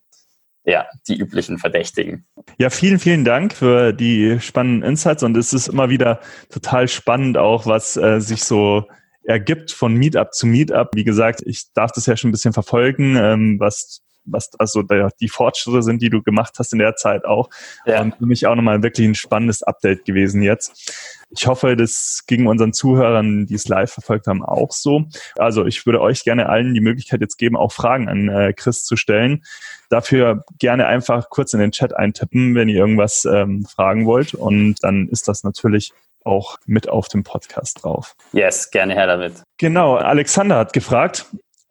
ja, die üblichen Verdächtigen. Ja, vielen, vielen Dank für die spannenden Insights und es ist immer wieder total spannend auch, was äh, sich so ergibt von Meetup zu Meetup. Wie gesagt, ich darf das ja schon ein bisschen verfolgen, ähm, was was also der, die Fortschritte sind, die du gemacht hast in der Zeit auch. Ja. Und für mich auch nochmal wirklich ein spannendes Update gewesen jetzt. Ich hoffe, das ging unseren Zuhörern, die es live verfolgt haben, auch so. Also ich würde euch gerne allen die Möglichkeit jetzt geben, auch Fragen an äh, Chris zu stellen. Dafür gerne einfach kurz in den Chat eintippen, wenn ihr irgendwas ähm, fragen wollt. Und dann ist das natürlich auch mit auf dem Podcast drauf. Yes, gerne her damit. Genau, Alexander hat gefragt,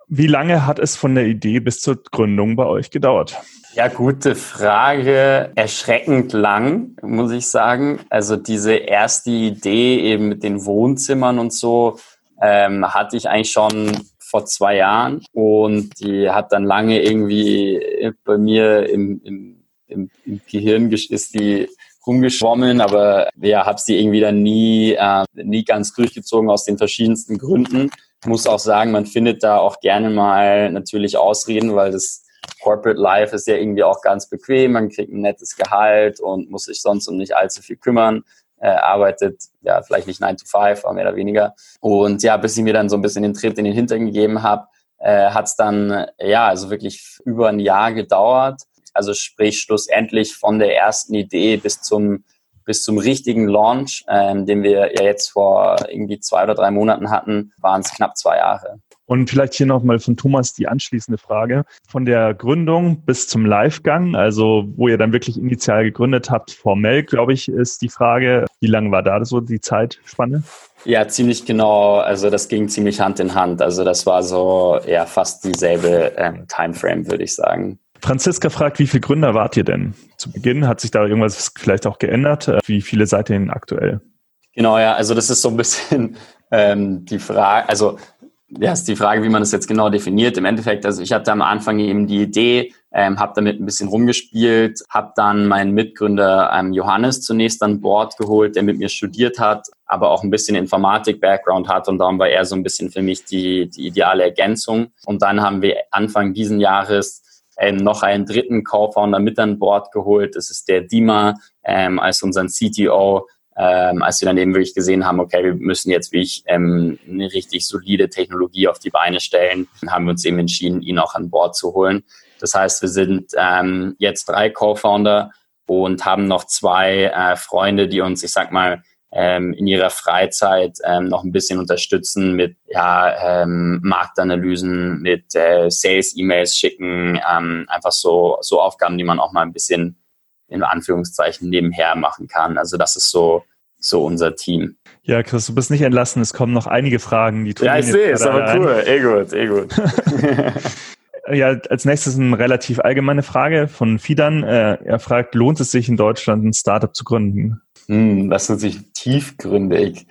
wie lange hat es von der Idee bis zur Gründung bei euch gedauert? Ja, gute Frage. Erschreckend lang, muss ich sagen. Also diese erste Idee eben mit den Wohnzimmern und so ähm, hatte ich eigentlich schon vor zwei Jahren und die hat dann lange irgendwie bei mir im, im, im, im Gehirn ist die rumgeschwommen, aber ja, habe sie irgendwie dann nie, äh, nie ganz durchgezogen aus den verschiedensten Gründen. Ich muss auch sagen, man findet da auch gerne mal natürlich Ausreden, weil das Corporate Life ist ja irgendwie auch ganz bequem. Man kriegt ein nettes Gehalt und muss sich sonst um nicht allzu viel kümmern. Äh, arbeitet ja vielleicht nicht 9 to 5, aber mehr oder weniger. Und ja, bis ich mir dann so ein bisschen den Tritt in den Hintern gegeben habe, äh, hat es dann ja also wirklich über ein Jahr gedauert. Also sprich schlussendlich von der ersten Idee bis zum bis zum richtigen Launch, ähm, den wir ja jetzt vor irgendwie zwei oder drei Monaten hatten, waren es knapp zwei Jahre. Und vielleicht hier nochmal von Thomas die anschließende Frage. Von der Gründung bis zum Livegang, also wo ihr dann wirklich initial gegründet habt, formell, glaube ich, ist die Frage, wie lange war da so die Zeitspanne? Ja, ziemlich genau. Also das ging ziemlich Hand in Hand. Also das war so ja fast dieselbe ähm, Timeframe, würde ich sagen. Franziska fragt, wie viele Gründer wart ihr denn? Zu Beginn hat sich da irgendwas vielleicht auch geändert? Wie viele seid ihr denn aktuell? Genau, ja, also das ist so ein bisschen ähm, die Frage, also ja, ist die Frage, wie man das jetzt genau definiert. Im Endeffekt, also ich hatte am Anfang eben die Idee, ähm, habe damit ein bisschen rumgespielt, habe dann meinen Mitgründer ähm, Johannes zunächst an Bord geholt, der mit mir studiert hat, aber auch ein bisschen Informatik-Background hat und darum war er so ein bisschen für mich die, die ideale Ergänzung. Und dann haben wir Anfang diesen Jahres ähm, noch einen dritten Co-Founder mit an Bord geholt. Das ist der Dima ähm, als unseren CTO. Ähm, als wir dann eben wirklich gesehen haben, okay, wir müssen jetzt wirklich ähm, eine richtig solide Technologie auf die Beine stellen, haben wir uns eben entschieden, ihn auch an Bord zu holen. Das heißt, wir sind ähm, jetzt drei Co-Founder und haben noch zwei äh, Freunde, die uns, ich sag mal, ähm, in ihrer Freizeit ähm, noch ein bisschen unterstützen mit ja, ähm, Marktanalysen, mit äh, Sales-E-Mails schicken, ähm, einfach so, so Aufgaben, die man auch mal ein bisschen in Anführungszeichen nebenher machen kann. Also das ist so, so unser Team. Ja, Chris, du bist nicht entlassen. Es kommen noch einige Fragen. Die ja, ich sehe es, aber cool. Eh gut, eh gut. ja, als nächstes eine relativ allgemeine Frage von Fidan. Äh, er fragt, lohnt es sich in Deutschland ein Startup zu gründen? Hm, das ist natürlich tiefgründig.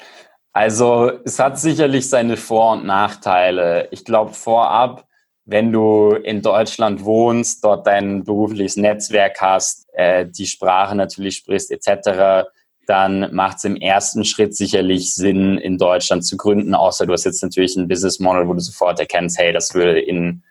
Also es hat sicherlich seine Vor- und Nachteile. Ich glaube vorab, wenn du in Deutschland wohnst, dort dein berufliches Netzwerk hast, äh, die Sprache natürlich sprichst etc., dann macht es im ersten Schritt sicherlich Sinn, in Deutschland zu gründen, außer du hast jetzt natürlich ein Business Model, wo du sofort erkennst, hey, das würde in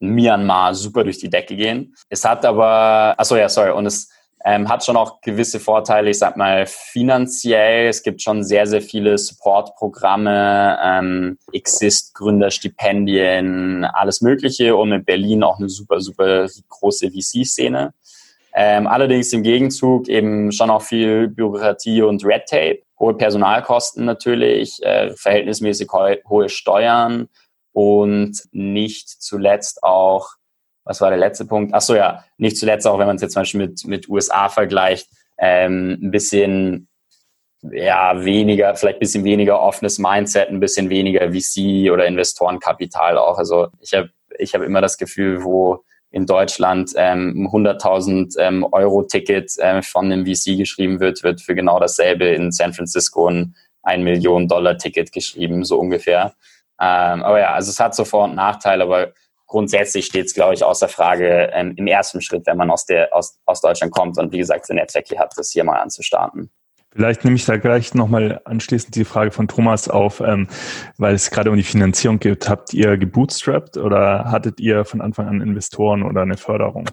Myanmar super durch die Decke gehen. Es hat aber, achso ja, sorry, und es Ähm, hat schon auch gewisse Vorteile, ich sag mal finanziell. Es gibt schon sehr, sehr viele Supportprogramme, ähm, Exist-Gründerstipendien, alles Mögliche und in Berlin auch eine super, super große VC-Szene. Ähm, allerdings im Gegenzug eben schon auch viel Bürokratie und Red Tape, hohe Personalkosten natürlich, äh, verhältnismäßig hohe Steuern und nicht zuletzt auch was war der letzte Punkt? Ach so, ja, nicht zuletzt auch, wenn man es jetzt zum Beispiel mit, mit USA vergleicht, ähm, ein bisschen ja, weniger, vielleicht ein bisschen weniger offenes Mindset, ein bisschen weniger VC oder Investorenkapital auch. Also ich habe ich hab immer das Gefühl, wo in Deutschland ähm, 100.000 ähm, Euro Ticket äh, von einem VC geschrieben wird, wird für genau dasselbe in San Francisco ein 1 Million Dollar Ticket geschrieben, so ungefähr. Ähm, aber ja, also es hat so Vor- und Nachteile, aber grundsätzlich steht es, glaube ich, außer Frage ähm, im ersten Schritt, wenn man aus, der, aus, aus Deutschland kommt und wie gesagt, ein Netzwerk hier hat, das hier mal anzustarten. Vielleicht nehme ich da gleich nochmal anschließend die Frage von Thomas auf, ähm, weil es gerade um die Finanzierung geht. Habt ihr gebootstrapped oder hattet ihr von Anfang an Investoren oder eine Förderung?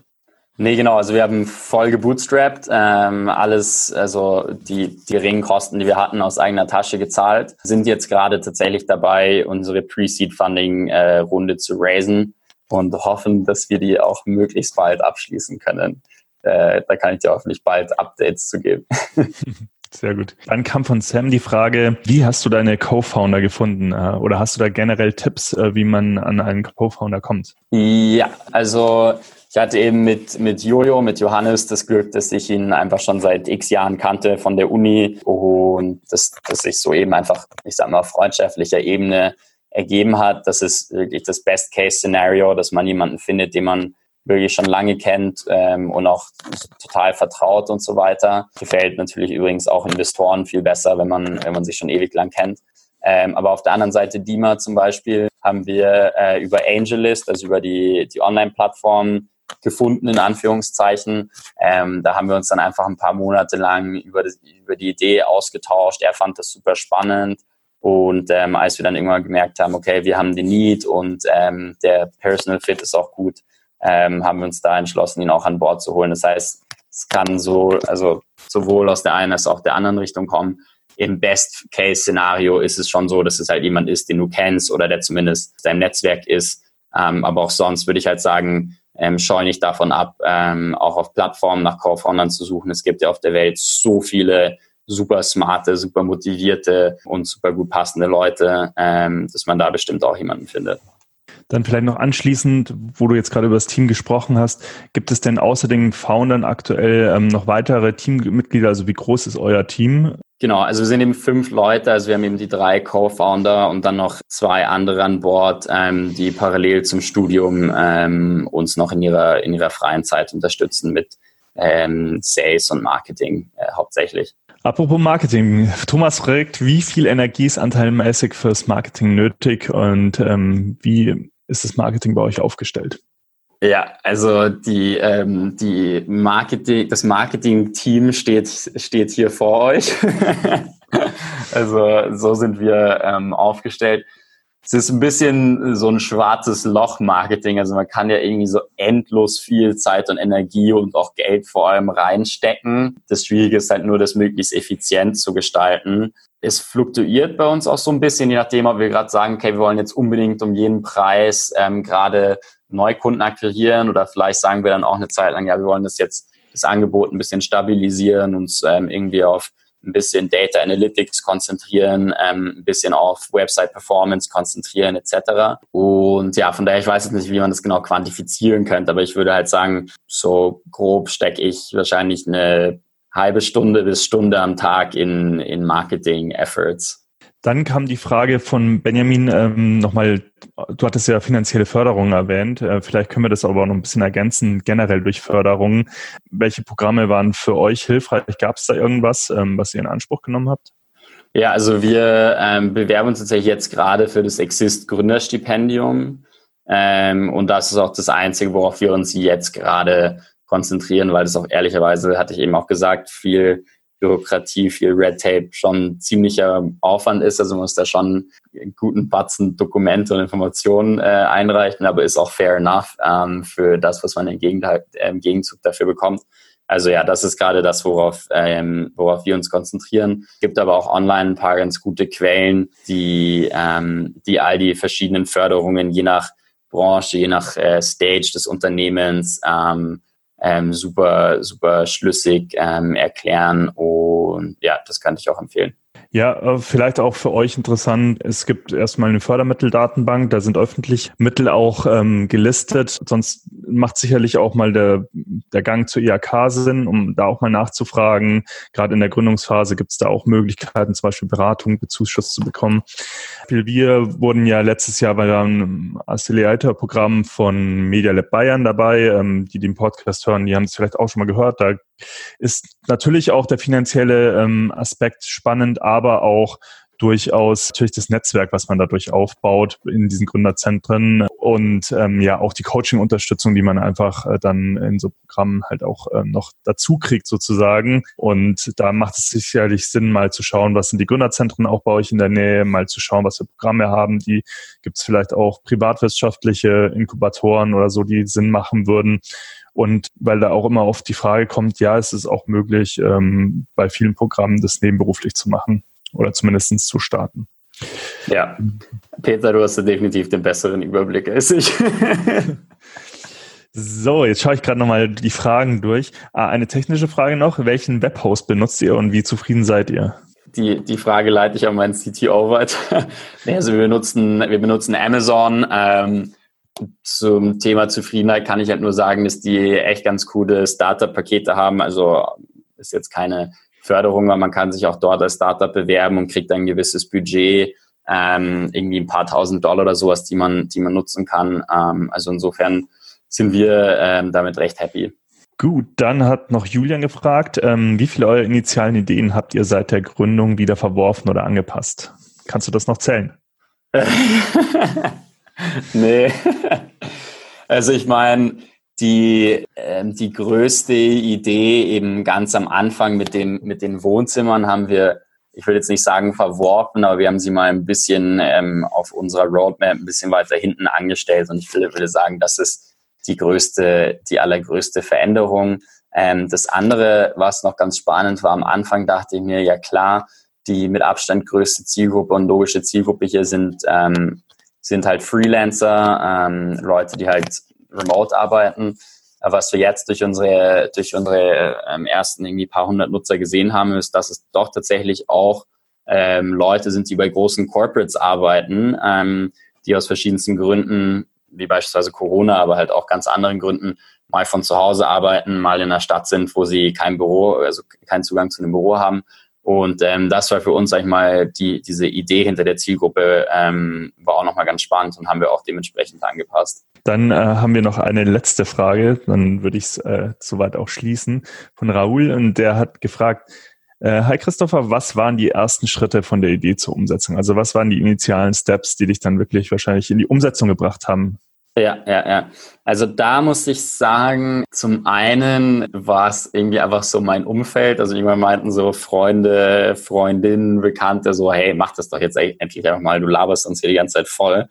Nee, genau. Also wir haben voll gebootstrapped, ähm, alles, also die, die geringen Kosten, die wir hatten, aus eigener Tasche gezahlt. Sind jetzt gerade tatsächlich dabei, unsere Pre-Seed-Funding-Runde äh, zu raisen und hoffen, dass wir die auch möglichst bald abschließen können. Äh, da kann ich dir hoffentlich bald Updates zu geben. Sehr gut. Dann kam von Sam die Frage, wie hast du deine Co-Founder gefunden? Äh, oder hast du da generell Tipps, äh, wie man an einen Co-Founder kommt? Ja, also ich hatte eben mit, mit Jojo, mit Johannes das Glück, dass ich ihn einfach schon seit x Jahren kannte von der Uni und dass, dass ich so eben einfach, ich sag mal, auf freundschaftlicher Ebene ergeben hat. Das ist wirklich das Best-Case-Szenario, dass man jemanden findet, den man wirklich schon lange kennt ähm, und auch total vertraut und so weiter. Gefällt natürlich übrigens auch Investoren viel besser, wenn man, wenn man sich schon ewig lang kennt. Ähm, aber auf der anderen Seite Dima zum Beispiel haben wir äh, über AngelList, also über die, die Online-Plattform gefunden, in Anführungszeichen. Ähm, da haben wir uns dann einfach ein paar Monate lang über, das, über die Idee ausgetauscht. Er fand das super spannend. Und ähm, als wir dann irgendwann gemerkt haben, okay, wir haben den Need und ähm, der Personal Fit ist auch gut, ähm, haben wir uns da entschlossen, ihn auch an Bord zu holen. Das heißt, es kann so, also sowohl aus der einen als auch der anderen Richtung kommen. Im Best-Case-Szenario ist es schon so, dass es halt jemand ist, den du kennst oder der zumindest dein Netzwerk ist. Ähm, aber auch sonst würde ich halt sagen, ähm, scheue nicht davon ab, ähm, auch auf Plattformen nach Co-Foundern zu suchen. Es gibt ja auf der Welt so viele super smarte, super motivierte und super gut passende Leute, ähm, dass man da bestimmt auch jemanden findet. Dann vielleicht noch anschließend, wo du jetzt gerade über das Team gesprochen hast, gibt es denn außer den Foundern aktuell ähm, noch weitere Teammitglieder? Also wie groß ist euer Team? Genau, also wir sind eben fünf Leute, also wir haben eben die drei Co-Founder und dann noch zwei andere an Bord, ähm, die parallel zum Studium ähm, uns noch in ihrer, in ihrer freien Zeit unterstützen mit ähm, Sales und Marketing äh, hauptsächlich. Apropos Marketing. Thomas fragt, wie viel Energie ist anteilmäßig fürs Marketing nötig und ähm, wie ist das Marketing bei euch aufgestellt? Ja, also die, ähm, die Marketing, das Marketing-Team steht, steht hier vor euch. also so sind wir ähm, aufgestellt es ist ein bisschen so ein schwarzes Loch-Marketing. Also man kann ja irgendwie so endlos viel Zeit und Energie und auch Geld vor allem reinstecken. Das Schwierige ist halt nur, das möglichst effizient zu gestalten. Es fluktuiert bei uns auch so ein bisschen, je nachdem, ob wir gerade sagen, okay, wir wollen jetzt unbedingt um jeden Preis ähm, gerade Neukunden akquirieren oder vielleicht sagen wir dann auch eine Zeit lang, ja, wir wollen das jetzt das Angebot ein bisschen stabilisieren, uns ähm, irgendwie auf ein bisschen Data Analytics konzentrieren, ähm, ein bisschen auf Website Performance konzentrieren etc. Und ja, von daher, ich weiß jetzt nicht, wie man das genau quantifizieren könnte, aber ich würde halt sagen, so grob stecke ich wahrscheinlich eine halbe Stunde bis Stunde am Tag in, in Marketing-Efforts. Dann kam die Frage von Benjamin ähm, nochmal, du hattest ja finanzielle Förderung erwähnt, äh, vielleicht können wir das aber noch ein bisschen ergänzen, generell durch Förderung. Welche Programme waren für euch hilfreich? Gab es da irgendwas, ähm, was ihr in Anspruch genommen habt? Ja, also wir ähm, bewerben uns tatsächlich jetzt gerade für das Exist Gründerstipendium. Ähm, und das ist auch das Einzige, worauf wir uns jetzt gerade konzentrieren, weil das auch ehrlicherweise, hatte ich eben auch gesagt, viel Bürokratie, viel Red Tape schon ziemlicher Aufwand ist. Also man muss da schon einen guten Batzen Dokumente und Informationen äh, einreichen, aber ist auch fair enough ähm, für das, was man im, im Gegenzug dafür bekommt. Also ja, das ist gerade das, worauf, ähm, worauf wir uns konzentrieren. Gibt aber auch online ein paar ganz gute Quellen, die, ähm, die all die verschiedenen Förderungen je nach Branche, je nach äh, Stage des Unternehmens ähm, ähm, super, super schlüssig ähm, erklären. Und ja, das kann ich auch empfehlen. Ja, äh, vielleicht auch für euch interessant. Es gibt erstmal eine Fördermitteldatenbank, da sind öffentlich Mittel auch ähm, gelistet. Sonst macht sicherlich auch mal der, der Gang zur IHK Sinn, um da auch mal nachzufragen. Gerade in der Gründungsphase gibt es da auch Möglichkeiten, zum Beispiel Beratung, Bezuschuss zu bekommen. Wir wurden ja letztes Jahr bei einem Affiliator-Programm von Media Lab Bayern dabei. Ähm, die den Podcast hören, die haben es vielleicht auch schon mal gehört. Da ist natürlich auch der finanzielle ähm, Aspekt spannend, aber auch durchaus natürlich das Netzwerk, was man dadurch aufbaut in diesen Gründerzentren und ähm, ja auch die Coaching-Unterstützung, die man einfach äh, dann in so Programmen halt auch äh, noch dazu kriegt sozusagen. Und da macht es sicherlich Sinn, mal zu schauen, was sind die Gründerzentren auch bei euch in der Nähe, mal zu schauen, was für Programme haben. Die gibt es vielleicht auch privatwirtschaftliche Inkubatoren oder so, die Sinn machen würden. Und weil da auch immer oft die Frage kommt, ja, es ist auch möglich, ähm, bei vielen Programmen das nebenberuflich zu machen oder zumindest zu starten. Ja, Peter, du hast da definitiv den besseren Überblick als ich. so, jetzt schaue ich gerade nochmal die Fragen durch. Ah, eine technische Frage noch. Welchen Webhost benutzt ihr und wie zufrieden seid ihr? Die, die Frage leite ich an meinen CTO weiter. also wir benutzen, wir benutzen Amazon. Ähm, zum Thema Zufriedenheit kann ich halt nur sagen, dass die echt ganz coole Startup-Pakete haben. Also ist jetzt keine Förderung, weil man kann sich auch dort als Startup bewerben und kriegt ein gewisses Budget, ähm, irgendwie ein paar tausend Dollar oder sowas, die man, die man nutzen kann. Ähm, also insofern sind wir ähm, damit recht happy. Gut, dann hat noch Julian gefragt, ähm, wie viele eurer initialen Ideen habt ihr seit der Gründung wieder verworfen oder angepasst? Kannst du das noch zählen? nee. Also ich meine, die, äh, die größte Idee eben ganz am Anfang mit, dem, mit den Wohnzimmern haben wir, ich will jetzt nicht sagen verworfen, aber wir haben sie mal ein bisschen ähm, auf unserer Roadmap ein bisschen weiter hinten angestellt und ich will, würde sagen, das ist die größte, die allergrößte Veränderung. Ähm, das andere, was noch ganz spannend war, am Anfang dachte ich mir, ja klar, die mit Abstand größte Zielgruppe und logische Zielgruppe hier sind, ähm, sind halt Freelancer, ähm, Leute, die halt remote arbeiten. Was wir jetzt durch unsere, durch unsere ähm, ersten irgendwie paar hundert Nutzer gesehen haben, ist, dass es doch tatsächlich auch ähm, Leute sind, die bei großen Corporates arbeiten, ähm, die aus verschiedensten Gründen, wie beispielsweise Corona, aber halt auch ganz anderen Gründen, mal von zu Hause arbeiten, mal in einer Stadt sind, wo sie kein Büro, also keinen Zugang zu einem Büro haben und ähm, das war für uns, sag ich mal, die, diese Idee hinter der Zielgruppe ähm, war auch nochmal ganz spannend und haben wir auch dementsprechend angepasst. Dann äh, haben wir noch eine letzte Frage, dann würde ich es äh, soweit auch schließen, von Raoul und der hat gefragt, äh, Hi Christopher, was waren die ersten Schritte von der Idee zur Umsetzung? Also was waren die initialen Steps, die dich dann wirklich wahrscheinlich in die Umsetzung gebracht haben? Ja, ja, ja. Also da muss ich sagen, zum einen war es irgendwie einfach so mein Umfeld. Also irgendwann meinten so Freunde, Freundinnen, Bekannte so, hey, mach das doch jetzt endlich einfach mal, du laberst uns hier die ganze Zeit voll.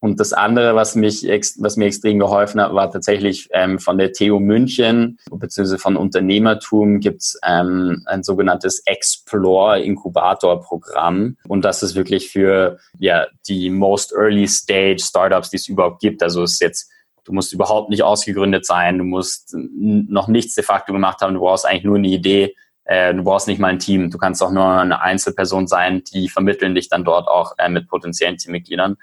Und das andere, was mich, was mir extrem geholfen hat, war tatsächlich ähm, von der TU München, beziehungsweise von Unternehmertum gibt's ähm, ein sogenanntes Explore Inkubator Programm. Und das ist wirklich für ja, die most early stage Startups, die es überhaupt gibt. Also es ist jetzt, du musst überhaupt nicht ausgegründet sein, du musst noch nichts de facto gemacht haben, du brauchst eigentlich nur eine Idee, äh, du brauchst nicht mal ein Team, du kannst auch nur eine Einzelperson sein, die vermitteln dich dann dort auch äh, mit potenziellen Teammitgliedern.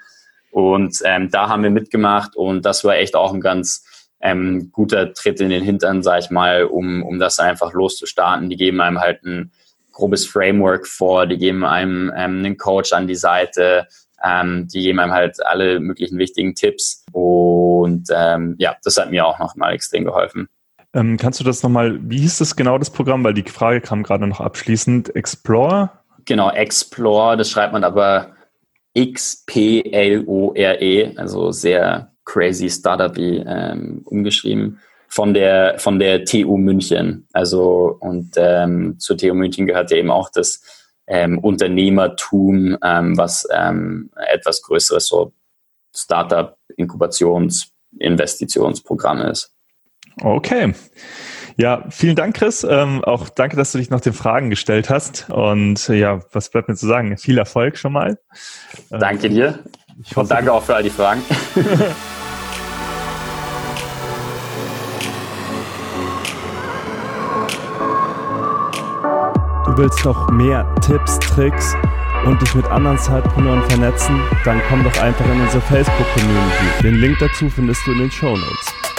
Und ähm, da haben wir mitgemacht und das war echt auch ein ganz ähm, guter Tritt in den Hintern, sag ich mal, um, um das einfach loszustarten. Die geben einem halt ein grobes Framework vor, die geben einem ähm, einen Coach an die Seite, ähm, die geben einem halt alle möglichen wichtigen Tipps. Und ähm, ja, das hat mir auch nochmal extrem geholfen. Ähm, kannst du das nochmal, wie hieß das genau, das Programm? Weil die Frage kam gerade noch abschließend. Explore? Genau, Explore, das schreibt man aber X-P-L-O-R-E, also sehr crazy Startup ähm, umgeschrieben, von der, von der TU München. Also, und ähm, zur TU München gehört ja eben auch das ähm, Unternehmertum, ähm, was ähm, etwas größeres so Startup-Inkubations-Investitionsprogramm ist. Okay. Ja, vielen Dank, Chris. Ähm, auch danke, dass du dich noch den Fragen gestellt hast. Und äh, ja, was bleibt mir zu sagen? Viel Erfolg schon mal. Danke dir. Ich hoffe, Und danke auch für all die Fragen. du willst noch mehr Tipps, Tricks und dich mit anderen Zeitpreneuren vernetzen, dann komm doch einfach in unsere Facebook-Community. Den Link dazu findest du in den Show Notes.